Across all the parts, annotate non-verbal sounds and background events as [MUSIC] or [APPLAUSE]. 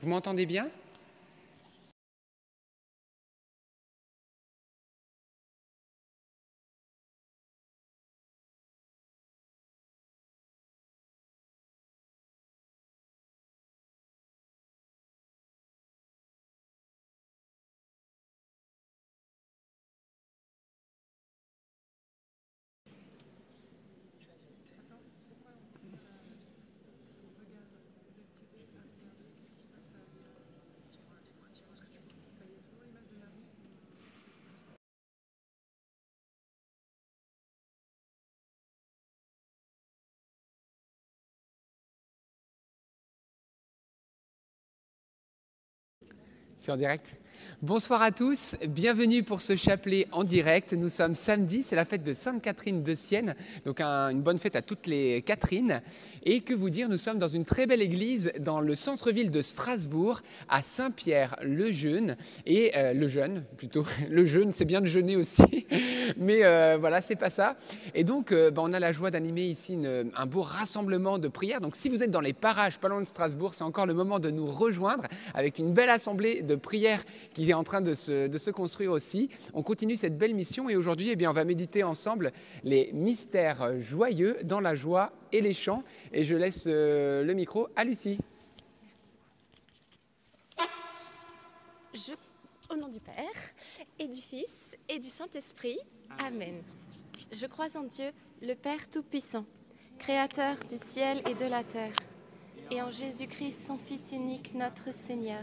Vous m'entendez bien? C'est en direct? Bonsoir à tous, bienvenue pour ce chapelet en direct. Nous sommes samedi, c'est la fête de Sainte-Catherine de Sienne, donc une bonne fête à toutes les Catherines. Et que vous dire, nous sommes dans une très belle église dans le centre-ville de Strasbourg, à Saint-Pierre-le-Jeune. Et euh, le jeune, plutôt, [LAUGHS] le jeûne, c'est bien de jeûner aussi, [LAUGHS] mais euh, voilà, c'est pas ça. Et donc, euh, bah, on a la joie d'animer ici un beau rassemblement de prières. Donc, si vous êtes dans les parages pas loin de Strasbourg, c'est encore le moment de nous rejoindre avec une belle assemblée de prières qui est en train de se, construire aussi. On continue cette belle mission et aujourd'hui, eh bien, on va méditer ensemble les mystères joyeux dans la joie et les chants. Et je laisse euh, le micro à Lucie. Au nom du Père et du Fils et du Saint-Esprit, Amen. Je crois en Dieu, le Père Tout-Puissant, Créateur du ciel et de la terre, et en Jésus-Christ, son Fils unique, notre Seigneur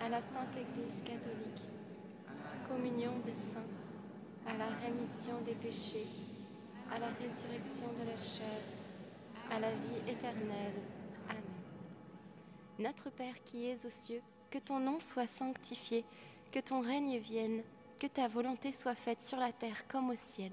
à la Sainte Église catholique, communion des saints, à la rémission des péchés, à la résurrection de la chair, à la vie éternelle. Amen. Notre Père qui es aux cieux, que ton nom soit sanctifié, que ton règne vienne, que ta volonté soit faite sur la terre comme au ciel.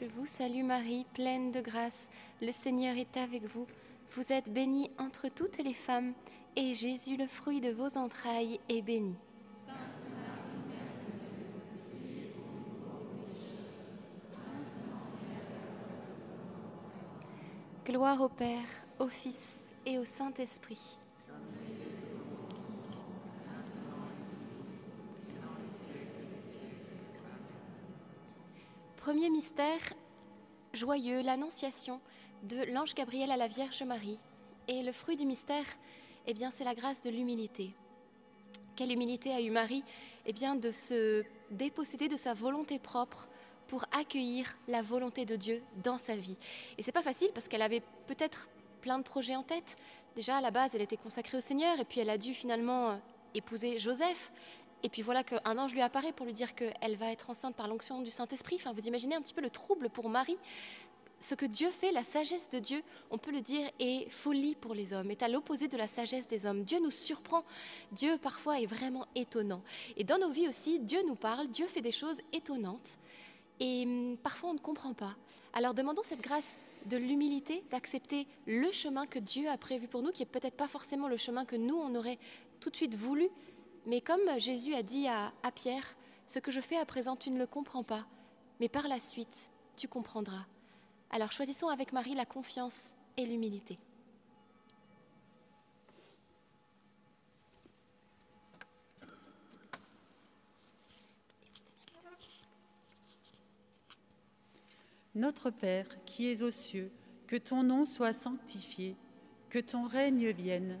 Je vous salue Marie, pleine de grâce, le Seigneur est avec vous. Vous êtes bénie entre toutes les femmes, et Jésus, le fruit de vos entrailles, est béni. Gloire au Père, au Fils et au Saint-Esprit. Premier mystère joyeux, l'annonciation de l'ange Gabriel à la Vierge Marie. Et le fruit du mystère, eh bien, c'est la grâce de l'humilité. Quelle humilité a eu Marie Eh bien, de se déposséder de sa volonté propre pour accueillir la volonté de Dieu dans sa vie. Et c'est pas facile parce qu'elle avait peut-être plein de projets en tête. Déjà, à la base, elle était consacrée au Seigneur et puis elle a dû finalement euh, épouser Joseph. Et puis voilà qu'un ange lui apparaît pour lui dire qu'elle va être enceinte par l'onction du Saint-Esprit. Enfin, vous imaginez un petit peu le trouble pour Marie. Ce que Dieu fait, la sagesse de Dieu, on peut le dire, est folie pour les hommes, est à l'opposé de la sagesse des hommes. Dieu nous surprend, Dieu parfois est vraiment étonnant. Et dans nos vies aussi, Dieu nous parle, Dieu fait des choses étonnantes. Et hum, parfois on ne comprend pas. Alors demandons cette grâce de l'humilité, d'accepter le chemin que Dieu a prévu pour nous, qui est peut-être pas forcément le chemin que nous, on aurait tout de suite voulu, mais comme Jésus a dit à, Pierre, ce que je fais à présent, tu ne le comprends pas, mais par la suite, tu comprendras. Alors choisissons avec Marie la confiance et l'humilité. Notre Père qui es aux cieux, que ton nom soit sanctifié, que ton règne vienne,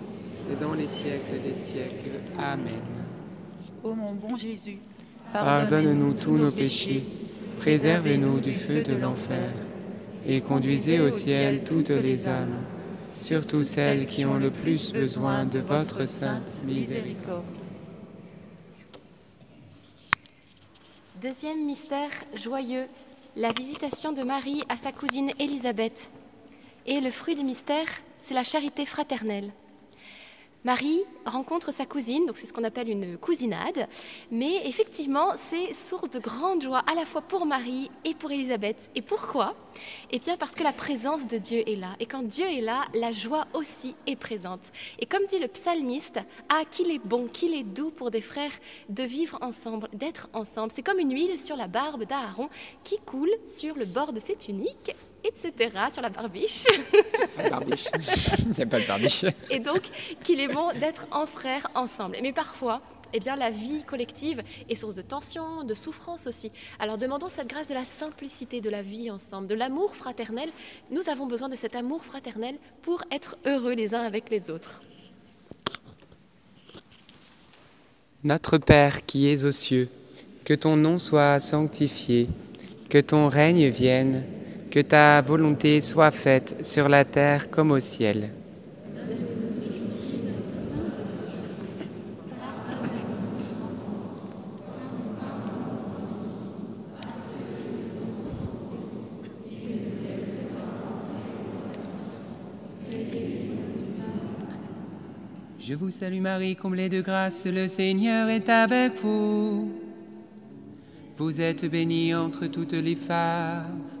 et dans les siècles des siècles. Amen. Ô mon bon Jésus, Pardonne-nous tous nos péchés, préservez-nous du feu de l'enfer, et conduisez au ciel toutes les âmes, surtout celles qui ont le plus besoin de votre sainte miséricorde. Deuxième mystère joyeux, la visitation de Marie à sa cousine Élisabeth. Et le fruit du mystère, c'est la charité fraternelle. Marie rencontre sa cousine, donc c'est ce qu'on appelle une cousinade, mais effectivement c'est source de grande joie à la fois pour Marie et pour Élisabeth. Et pourquoi? Eh bien parce que la présence de Dieu est là, et quand Dieu est là, la joie aussi est présente. Et comme dit le psalmiste, ah qu'il est bon, qu'il est doux pour des frères de vivre ensemble, d'être ensemble. C'est comme une huile sur la barbe d'Aaron qui coule sur le bord de ses tuniques etc., sur la barbiche. La barbiche. [LAUGHS] Il n'y a pas de barbiche. Et donc, qu'il est bon d'être en frères ensemble. Mais parfois, eh bien, la vie collective est source de tension, de souffrance aussi. Alors demandons cette grâce de la simplicité de la vie ensemble, de l'amour fraternel. Nous avons besoin de cet amour fraternel pour être heureux les uns avec les autres. Notre Père qui es aux cieux, que ton nom soit sanctifié, que ton règne vienne que ta volonté soit faite sur la terre comme au ciel. Je vous salue Marie, comblée de grâce, le Seigneur est avec vous. Vous êtes bénie entre toutes les femmes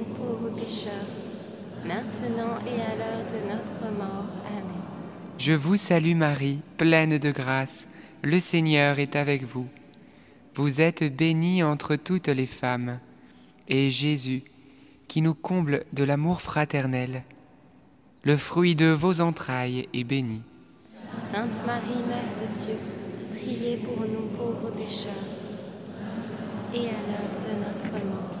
pécheurs, maintenant et à l'heure de notre mort. Amen. Je vous salue Marie, pleine de grâce. Le Seigneur est avec vous. Vous êtes bénie entre toutes les femmes, et Jésus, qui nous comble de l'amour fraternel, le fruit de vos entrailles est béni. Sainte Marie, Mère de Dieu, priez pour nous pauvres pécheurs, et à l'heure de notre mort.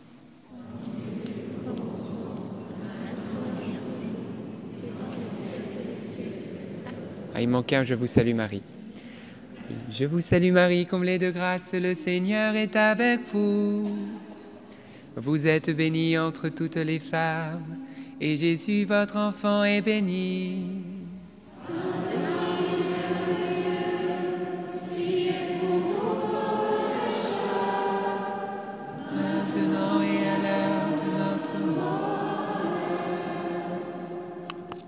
Il manquait un Je vous salue Marie. Je vous salue Marie, comblée de grâce, le Seigneur est avec vous. Vous êtes bénie entre toutes les femmes, et Jésus, votre enfant, est béni.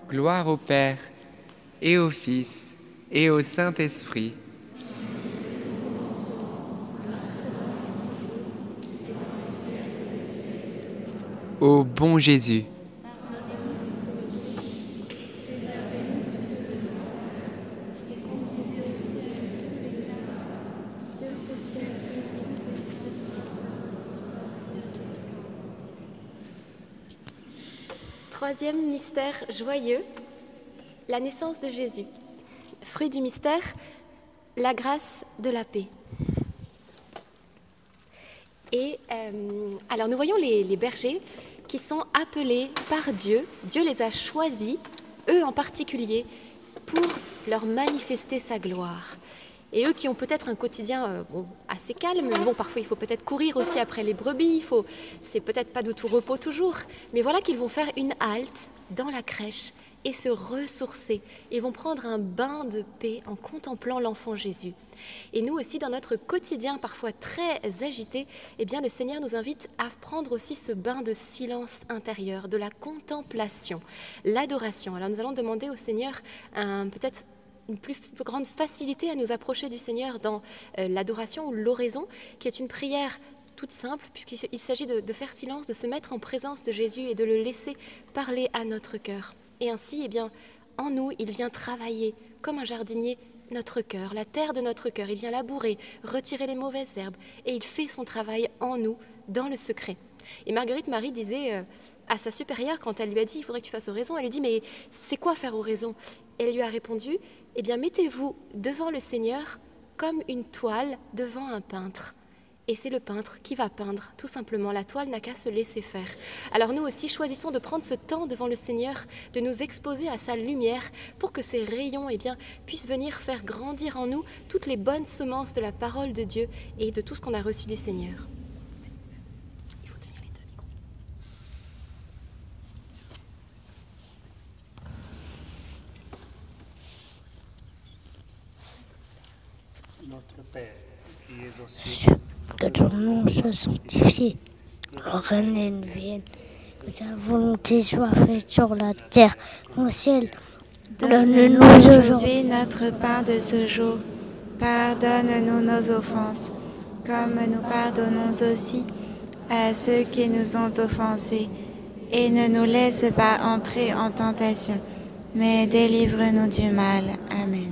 Gloire au Père, et au Fils, et au Saint-Esprit. Ô bon Jésus, Troisième mystère joyeux, la naissance de Jésus. Fruit du mystère, la grâce de la paix. Et euh, alors nous voyons les, bergers qui sont appelés par Dieu. Dieu les a choisis, eux en particulier, pour leur manifester sa gloire. Et eux qui ont peut-être un quotidien euh, assez calme, bon, parfois il faut peut-être courir aussi après les brebis, faut, c'est peut-être pas de tout repos toujours, mais voilà qu'ils vont faire une halte dans la crèche et se ressourcer. Ils vont prendre un bain de paix en contemplant l'enfant Jésus. Et nous aussi, dans notre quotidien parfois très agité, eh bien, le Seigneur nous invite à prendre aussi ce bain de silence intérieur, de la contemplation, l'adoration. Alors nous allons demander au Seigneur peut-être une plus, plus grande facilité à nous approcher du Seigneur dans euh, l'adoration ou l'oraison, qui est une prière toute simple, puisqu'il s'agit de, de, faire silence, de se mettre en présence de Jésus et de le laisser parler à notre cœur. Et ainsi, eh bien, en nous, il vient travailler comme un jardinier notre cœur, la terre de notre cœur. Il vient labourer, retirer les mauvaises herbes, et il fait son travail en nous, dans le secret. Et Marguerite Marie disait euh, à sa supérieure, quand elle lui a dit il faudrait que tu fasses oraison, elle lui dit mais c'est quoi faire oraison? Elle lui a répondu eh bien mettez-vous devant le Seigneur comme une toile devant un peintre. Et c'est le peintre qui va peindre, tout simplement. La toile n'a qu'à se laisser faire. Alors nous aussi, choisissons de prendre ce temps devant le Seigneur, de nous exposer à sa lumière pour que ces rayons eh bien, puissent venir faire grandir en nous toutes les bonnes semences de la parole de Dieu et de tout ce qu'on a reçu du Seigneur. Il faut tenir les deux micros. Notre Père, qui es aux cieux, que ton nom soit sanctifié, que règne vienne, que ta volonté soit faite sur la terre comme au ciel. Donne-nous aujourd'hui notre pain de ce jour. Pardonne-nous nos offenses, comme nous pardonnons aussi à ceux qui nous ont offensés. Et ne nous laisse pas entrer en tentation, mais délivre-nous du mal. Amen.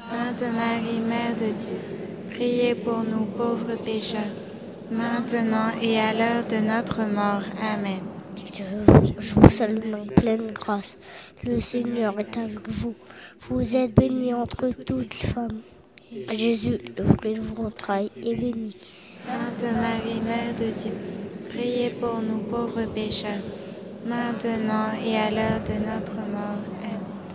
Sainte Marie, Mère de Dieu, priez pour nous pauvres pécheurs, maintenant et à l'heure de notre mort. Amen. Je, vous salue Marie, pleine grâce. Le Seigneur est avec vous. Vous êtes bénie entre toutes les femmes. Jésus, le fruit de vos entrailles, est béni. Sainte Marie, Mère de Dieu, priez pour nous pauvres pécheurs, maintenant et à l'heure de notre mort. Amen.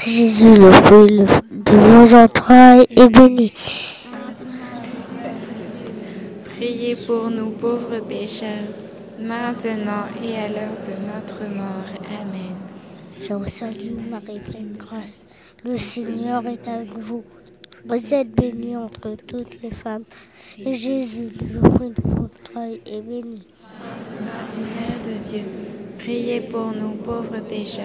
Jésus, le fruit de vos entrailles, est béni. Priez pour nous pauvres pécheurs, maintenant et à l'heure de notre mort. Amen. Je vous salue, Marie, pleine de grâce. Le Seigneur est avec vous. Vous êtes bénie entre toutes les femmes, et Jésus, le fruit de votre entrailles, est béni. Marie, Mère de Dieu, priez pour nous pauvres pécheurs,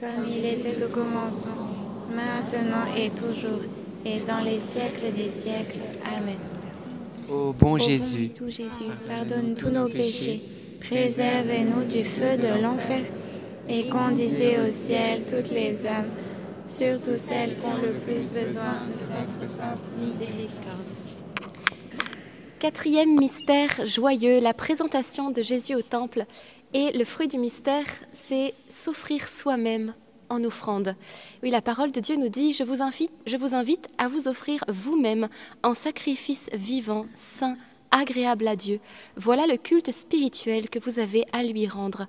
Comme il était au commencement, maintenant et toujours, et dans les siècles des siècles. Amen. Ô bon Ô Jésus, bon tout Jésus, pardonne tous nos péchés, préservez-nous du feu de l'enfer, et conduisez au ciel toutes les âmes, surtout celles qui ont le plus besoin de votre sainte miséricorde. Quatrième mystère joyeux, la présentation de Jésus au temple. Et le fruit du mystère, c'est s'offrir soi-même en offrande. Oui, la parole de Dieu nous dit, je vous invite, je vous invite à vous offrir vous-même en sacrifice vivant, saint, agréable à Dieu. Voilà le culte spirituel que vous avez à lui rendre.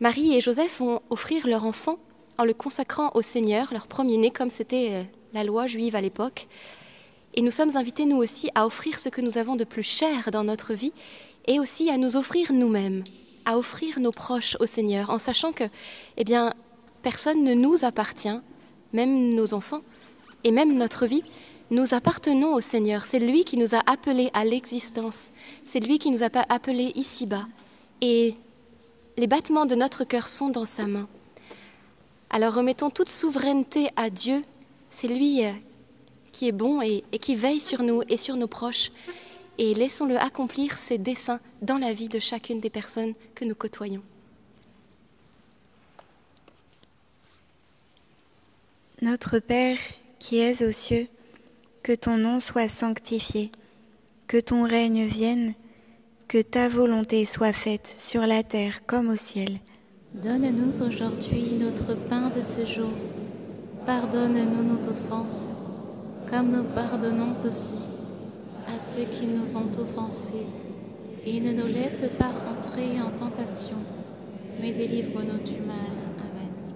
Marie et Joseph vont offrir leur enfant en le consacrant au Seigneur, leur premier-né, comme c'était euh, la loi juive à l'époque. Et nous sommes invités, nous aussi, à offrir ce que nous avons de plus cher dans notre vie et aussi à nous offrir nous-mêmes, à offrir nos proches au Seigneur, en sachant que, eh bien, personne ne nous appartient, même nos enfants, et même notre vie. Nous appartenons au Seigneur. C'est lui qui nous a appelés à l'existence. C'est lui qui nous a appelés ici-bas. Et les battements de notre cœur sont dans sa main. Alors remettons toute souveraineté à Dieu. C'est lui euh, qui est bon et, et qui veille sur nous et sur nos proches. Et laissons-le accomplir ses desseins dans la vie de chacune des personnes que nous côtoyons. Notre Père qui es aux cieux, que ton nom soit sanctifié, que ton règne vienne, que ta volonté soit faite sur la terre comme au ciel. Donne-nous aujourd'hui notre pain de ce jour. Pardonne-nous nos offenses, comme nous pardonnons aussi à ceux qui nous ont offensés. Et ne nous laisse pas entrer en tentation, mais délivre-nous du mal. Amen.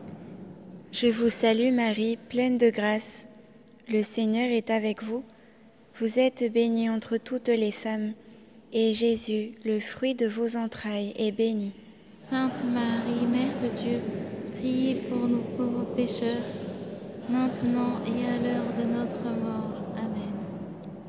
Je vous salue Marie, pleine de grâce. Le Seigneur est avec vous. Vous êtes bénie entre toutes les femmes, et Jésus, le fruit de vos entrailles, est béni. Sainte Marie, Mère de Dieu, priez pour nous pauvres pécheurs, maintenant et à l'heure de notre mort.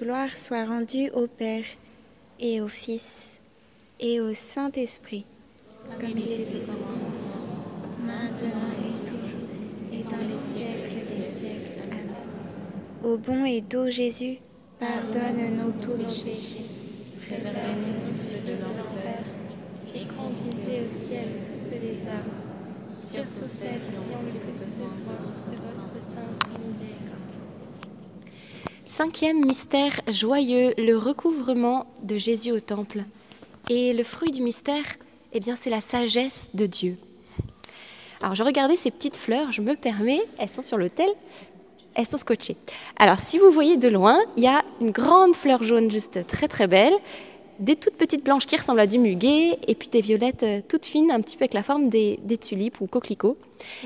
gloire soit rendue au Père et au Fils et au Saint-Esprit, comme il était au commencement, maintenant et toujours, et dans les siècles des siècles. Amen. Ô bon et doux Jésus, pardonne-nous tous nos péchés, Préservez-nous du feu de l'enfer, et conduisez au ciel toutes les âmes, surtout celles qui ont le plus besoin de votre sainte miséricorde. Cinquième mystère joyeux, le recouvrement de Jésus au temple. Et le fruit du mystère, eh bien, c'est la sagesse de Dieu. Alors, je regardais ces petites fleurs, je me permets, elles sont sur l'autel, elles sont scotchées. Alors, si vous voyez de loin, il y a une grande fleur jaune juste très très belle, des toutes petites blanches qui ressemblent à du muguet, et puis des violettes euh, toutes fines, un petit peu avec la forme des, tulipes ou coquelicots.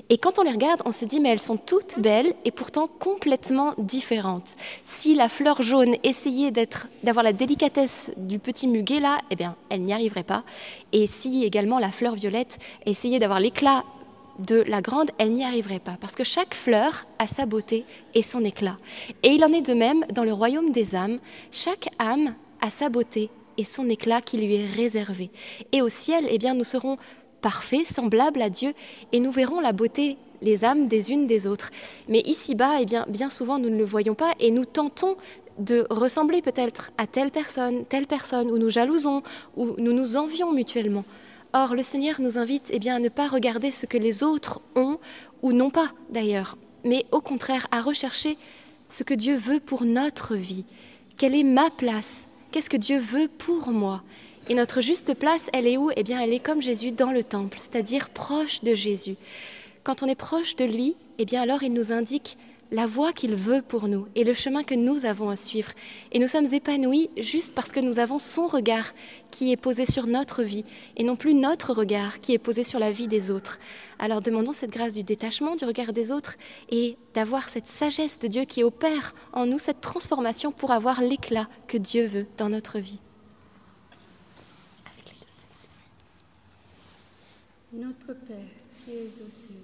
Et quand on les regarde, on se dit, mais elles sont toutes belles et pourtant complètement différentes. Si la fleur jaune essayait d'avoir la délicatesse du petit muguet là, eh bien, elle n'y arriverait pas. Et si également la fleur violette essayait d'avoir l'éclat de la grande, elle n'y arriverait pas, parce que chaque fleur a sa beauté et son éclat. Et il en est de même dans le royaume des âmes, chaque âme a sa beauté et son éclat qui lui est réservé. Et au ciel, eh bien, nous serons parfaits, semblables à Dieu, et nous verrons la beauté, les âmes des unes des autres. Mais ici-bas, eh bien, bien souvent, nous ne le voyons pas, et nous tentons de ressembler peut-être à telle personne, telle personne, où nous jalousons, où nous nous envions mutuellement. Or, le Seigneur nous invite eh bien, à ne pas regarder ce que les autres ont ou n'ont pas d'ailleurs, mais au contraire à rechercher ce que Dieu veut pour notre vie. Quelle est ma place Qu'est-ce que Dieu veut pour moi? Et notre juste place, elle est où? Eh bien, elle est comme Jésus dans le temple, c'est-à-dire proche de Jésus. Quand on est proche de lui, eh bien alors il nous indique la voie qu'il veut pour nous et le chemin que nous avons à suivre. Et nous sommes épanouis juste parce que nous avons son regard qui est posé sur notre vie et non plus notre regard qui est posé sur la vie des autres. Alors demandons cette grâce du détachement du regard des autres et d'avoir cette sagesse de Dieu qui opère en nous cette transformation pour avoir l'éclat que Dieu veut dans notre vie. Notre Père qui aux cieux,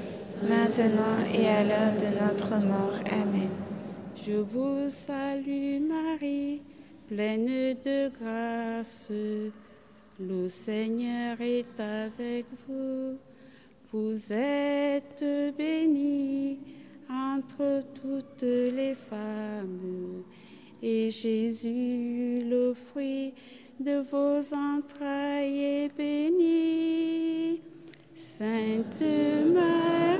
maintenant et à l'heure de notre mort. Amen. Je vous salue Marie, pleine de grâce. Le Seigneur est avec vous. Vous êtes bénie entre toutes les femmes. Et Jésus, le fruit de vos entrailles, est béni. Sainte Marie,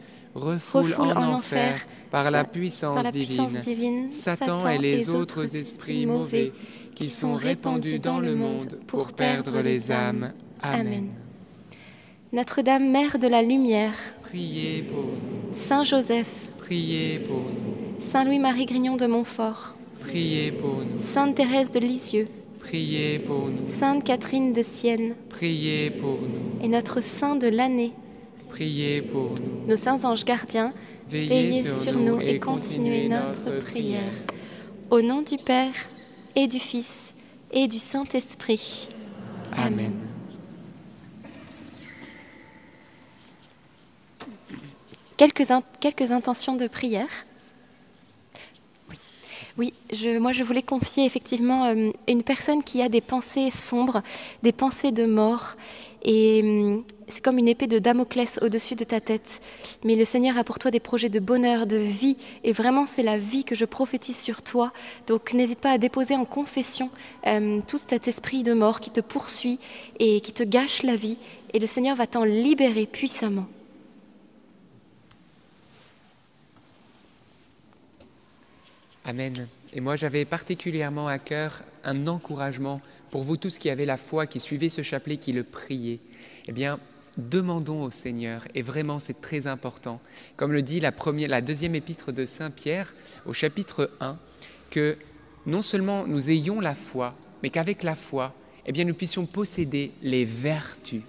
refoule en enfer par la puissance divine. Satan et les autres esprits mauvais qui sont répandus dans le monde pour perdre les âmes. Amen. Notre-Dame, Mère de la Lumière, Priez pour nous, Saint Joseph, priez pour nous, Saint Louis-Marie Grignon de Montfort, priez pour nous, Sainte Thérèse de Lisieux, priez pour nous, Sainte Catherine de Sienne priez pour nous, et notre Saint de l'année, priez pour nous. nos saints anges gardiens, Veillez sur nous et continuez notre prière. Au nom du Père et du Fils et du Saint-Esprit. Amen. Quelques, in- quelques intentions de prière. Oui, je, moi je voulais confier effectivement euh, une personne qui a des pensées sombres, des pensées de mort. Et hum, c'est comme une épée de Damoclès au-dessus de ta tête. Mais le Seigneur a pour toi des projets de bonheur, de vie. Et vraiment, c'est la vie que je prophétise sur toi. Donc n'hésite pas à déposer en confession euh, tout cet esprit de mort qui te poursuit et qui te gâche la vie. Et le Seigneur va t'en libérer puissamment. Amen. Et moi, j'avais particulièrement à cœur un encouragement pour vous tous qui avez la foi, qui suivez ce chapelet, qui le priez. Eh bien, demandons au Seigneur, et vraiment c'est très important, comme le dit la, deuxième épître de Saint Pierre au chapitre 1, que non seulement nous ayons la foi, mais qu'avec la foi, eh bien, nous puissions posséder les vertus.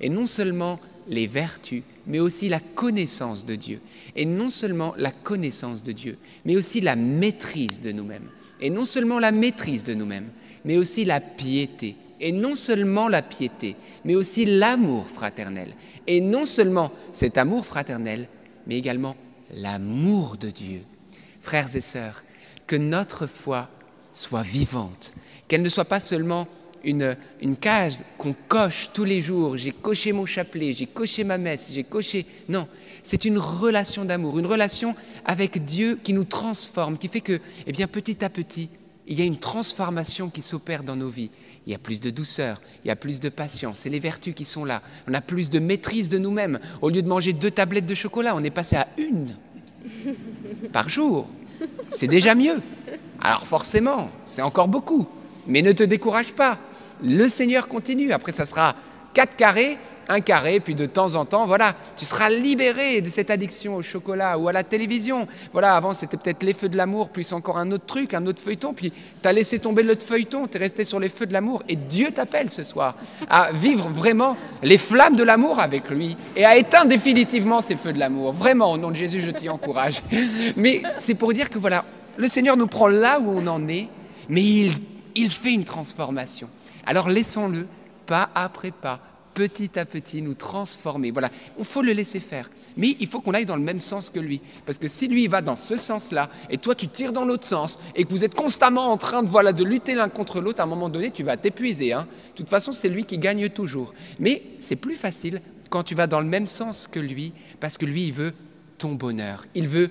Et non seulement les vertus, mais aussi la connaissance de Dieu. Et non seulement la connaissance de Dieu, mais aussi la maîtrise de nous-mêmes. Et non seulement la maîtrise de nous-mêmes, mais aussi la piété. Et non seulement la piété, mais aussi l'amour fraternel. Et non seulement cet amour fraternel, mais également l'amour de Dieu. Frères et sœurs, que notre foi soit vivante, qu'elle ne soit pas seulement une, une cage qu'on coche tous les jours. J'ai coché mon chapelet, j'ai coché ma messe, j'ai coché. Non, c'est une relation d'amour, une relation avec Dieu qui nous transforme, qui fait que, eh bien, petit à petit, il y a une transformation qui s'opère dans nos vies. Il y a plus de douceur, il y a plus de patience, c'est les vertus qui sont là. On a plus de maîtrise de nous-mêmes. Au lieu de manger deux tablettes de chocolat, on est passé à une [LAUGHS] par jour. C'est déjà mieux. Alors forcément, c'est encore beaucoup. Mais ne te décourage pas. Le Seigneur continue. Après, ça sera quatre carrés, un carré, puis de temps en temps, voilà, tu seras libéré de cette addiction au chocolat ou à la télévision. Voilà, avant, c'était peut-être les feux de l'amour, plus encore un autre truc, un autre feuilleton, puis tu as laissé tomber l'autre feuilleton, tu es resté sur les feux de l'amour, et Dieu t'appelle ce soir à vivre vraiment les flammes de l'amour avec lui et à éteindre définitivement ces feux de l'amour. Vraiment, au nom de Jésus, je t'y encourage. Mais c'est pour dire que voilà, le Seigneur nous prend là où on en est, mais il, il fait une transformation. Alors laissons-le, pas après pas, petit à petit, nous transformer. Voilà, il faut le laisser faire. Mais il faut qu'on aille dans le même sens que lui. Parce que si lui va dans ce sens-là, et toi tu tires dans l'autre sens, et que vous êtes constamment en train de, voilà, de lutter l'un contre l'autre, à un moment donné, tu vas t'épuiser. Hein. De toute façon, c'est lui qui gagne toujours. Mais c'est plus facile quand tu vas dans le même sens que lui, parce que lui, il veut ton bonheur. Il veut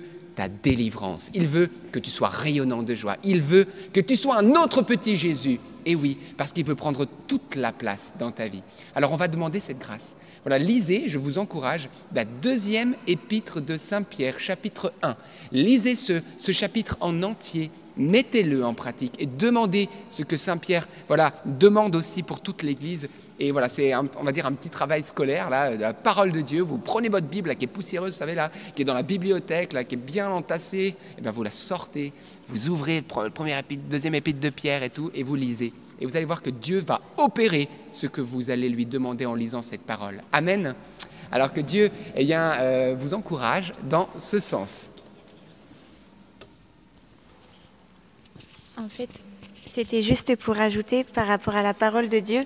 délivrance. Il veut que tu sois rayonnant de joie. Il veut que tu sois un autre petit Jésus. Et oui, parce qu'il veut prendre toute la place dans ta vie. Alors on va demander cette grâce. Voilà, lisez, je vous encourage, la deuxième épître de Saint Pierre, chapitre 1. Lisez ce, ce chapitre en entier. Mettez-le en pratique et demandez ce que Saint Pierre voilà, demande aussi pour toute l'Église. Et voilà, c'est, on va dire, un petit travail scolaire, là, de la parole de Dieu. Vous prenez votre Bible, qui est poussiéreuse, savez, là, qui est dans la bibliothèque, là, qui est bien entassée, et bien vous la sortez, vous ouvrez le premier épître, deuxième épître de Pierre et tout, et vous lisez. Et vous allez voir que Dieu va opérer ce que vous allez lui demander en lisant cette parole. Amen. Alors que Dieu eh bien, euh, vous encourage dans ce sens. En fait, c'était juste pour ajouter par rapport à la parole de Dieu.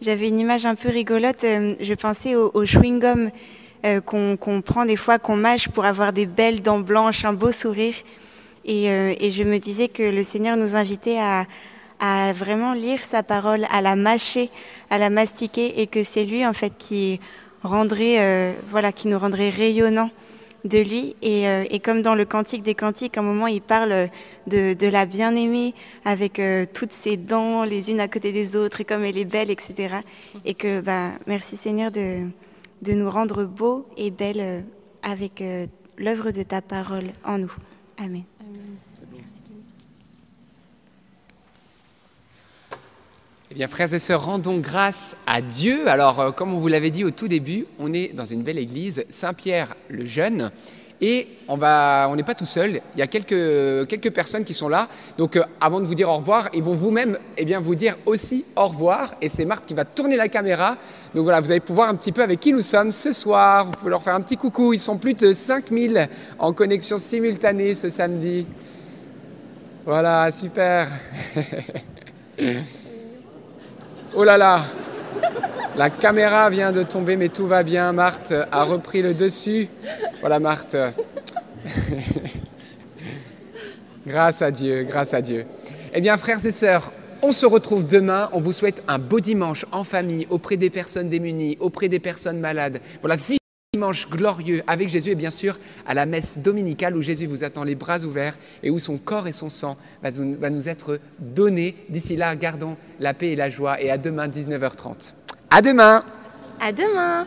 J'avais une image un peu rigolote. euh, Je pensais au, chewing-gum euh, qu'on prend des fois, qu'on mâche pour avoir des belles dents blanches, un beau sourire. Et, euh, je me disais que le Seigneur nous invitait à, vraiment lire sa parole, à la mâcher, à la mastiquer, et que c'est lui en fait qui qui nous rendrait rayonnants de lui. Et, euh, et comme dans le Cantique des Cantiques, à un moment, il parle de, de la bien-aimée avec euh, toutes ses dents, les unes à côté des autres, et comme elle est belle, etc. Et que, bah, merci Seigneur de, de nous rendre beaux et belles euh, avec l'œuvre de ta parole en nous. Amen. Eh bien, frères et sœurs, rendons grâce à Dieu. Alors, euh, comme on vous l'avait dit au tout début, on est dans une belle église, Saint-Pierre le Jeune. Et on va, on n'est pas tout seul. Il y a quelques, quelques personnes qui sont là. Donc, euh, avant de vous dire au revoir, ils vont vous-même, eh bien, vous dire aussi au revoir. Et c'est Marthe qui va tourner la caméra. Donc voilà, vous allez pouvoir un petit peu avec qui nous sommes ce soir. Vous pouvez leur faire un petit coucou. Ils sont plus de 5000 en connexion simultanée ce samedi. Voilà, super. [LAUGHS] Oh là là La caméra vient de tomber, mais tout va bien. Marthe a repris le dessus. Voilà, Marthe. [LAUGHS] grâce à Dieu, grâce à Dieu. Eh bien, frères et sœurs, on se retrouve demain. On vous souhaite un beau dimanche en famille, auprès des personnes démunies, auprès des personnes malades. Voilà, dimanche glorieux avec Jésus et bien sûr à la messe dominicale où Jésus vous attend les bras ouverts et où son corps et son sang va nous- être donnés. D'ici là, gardons la paix et la joie et à demain 19h30. À demain À demain